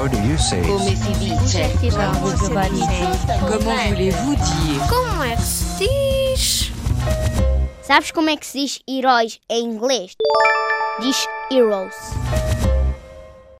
How do you say Come it? si dice? Comment voulez-vous dire Como é que se diz? Sabes como é que se diz heróis em inglês? Diz heroes.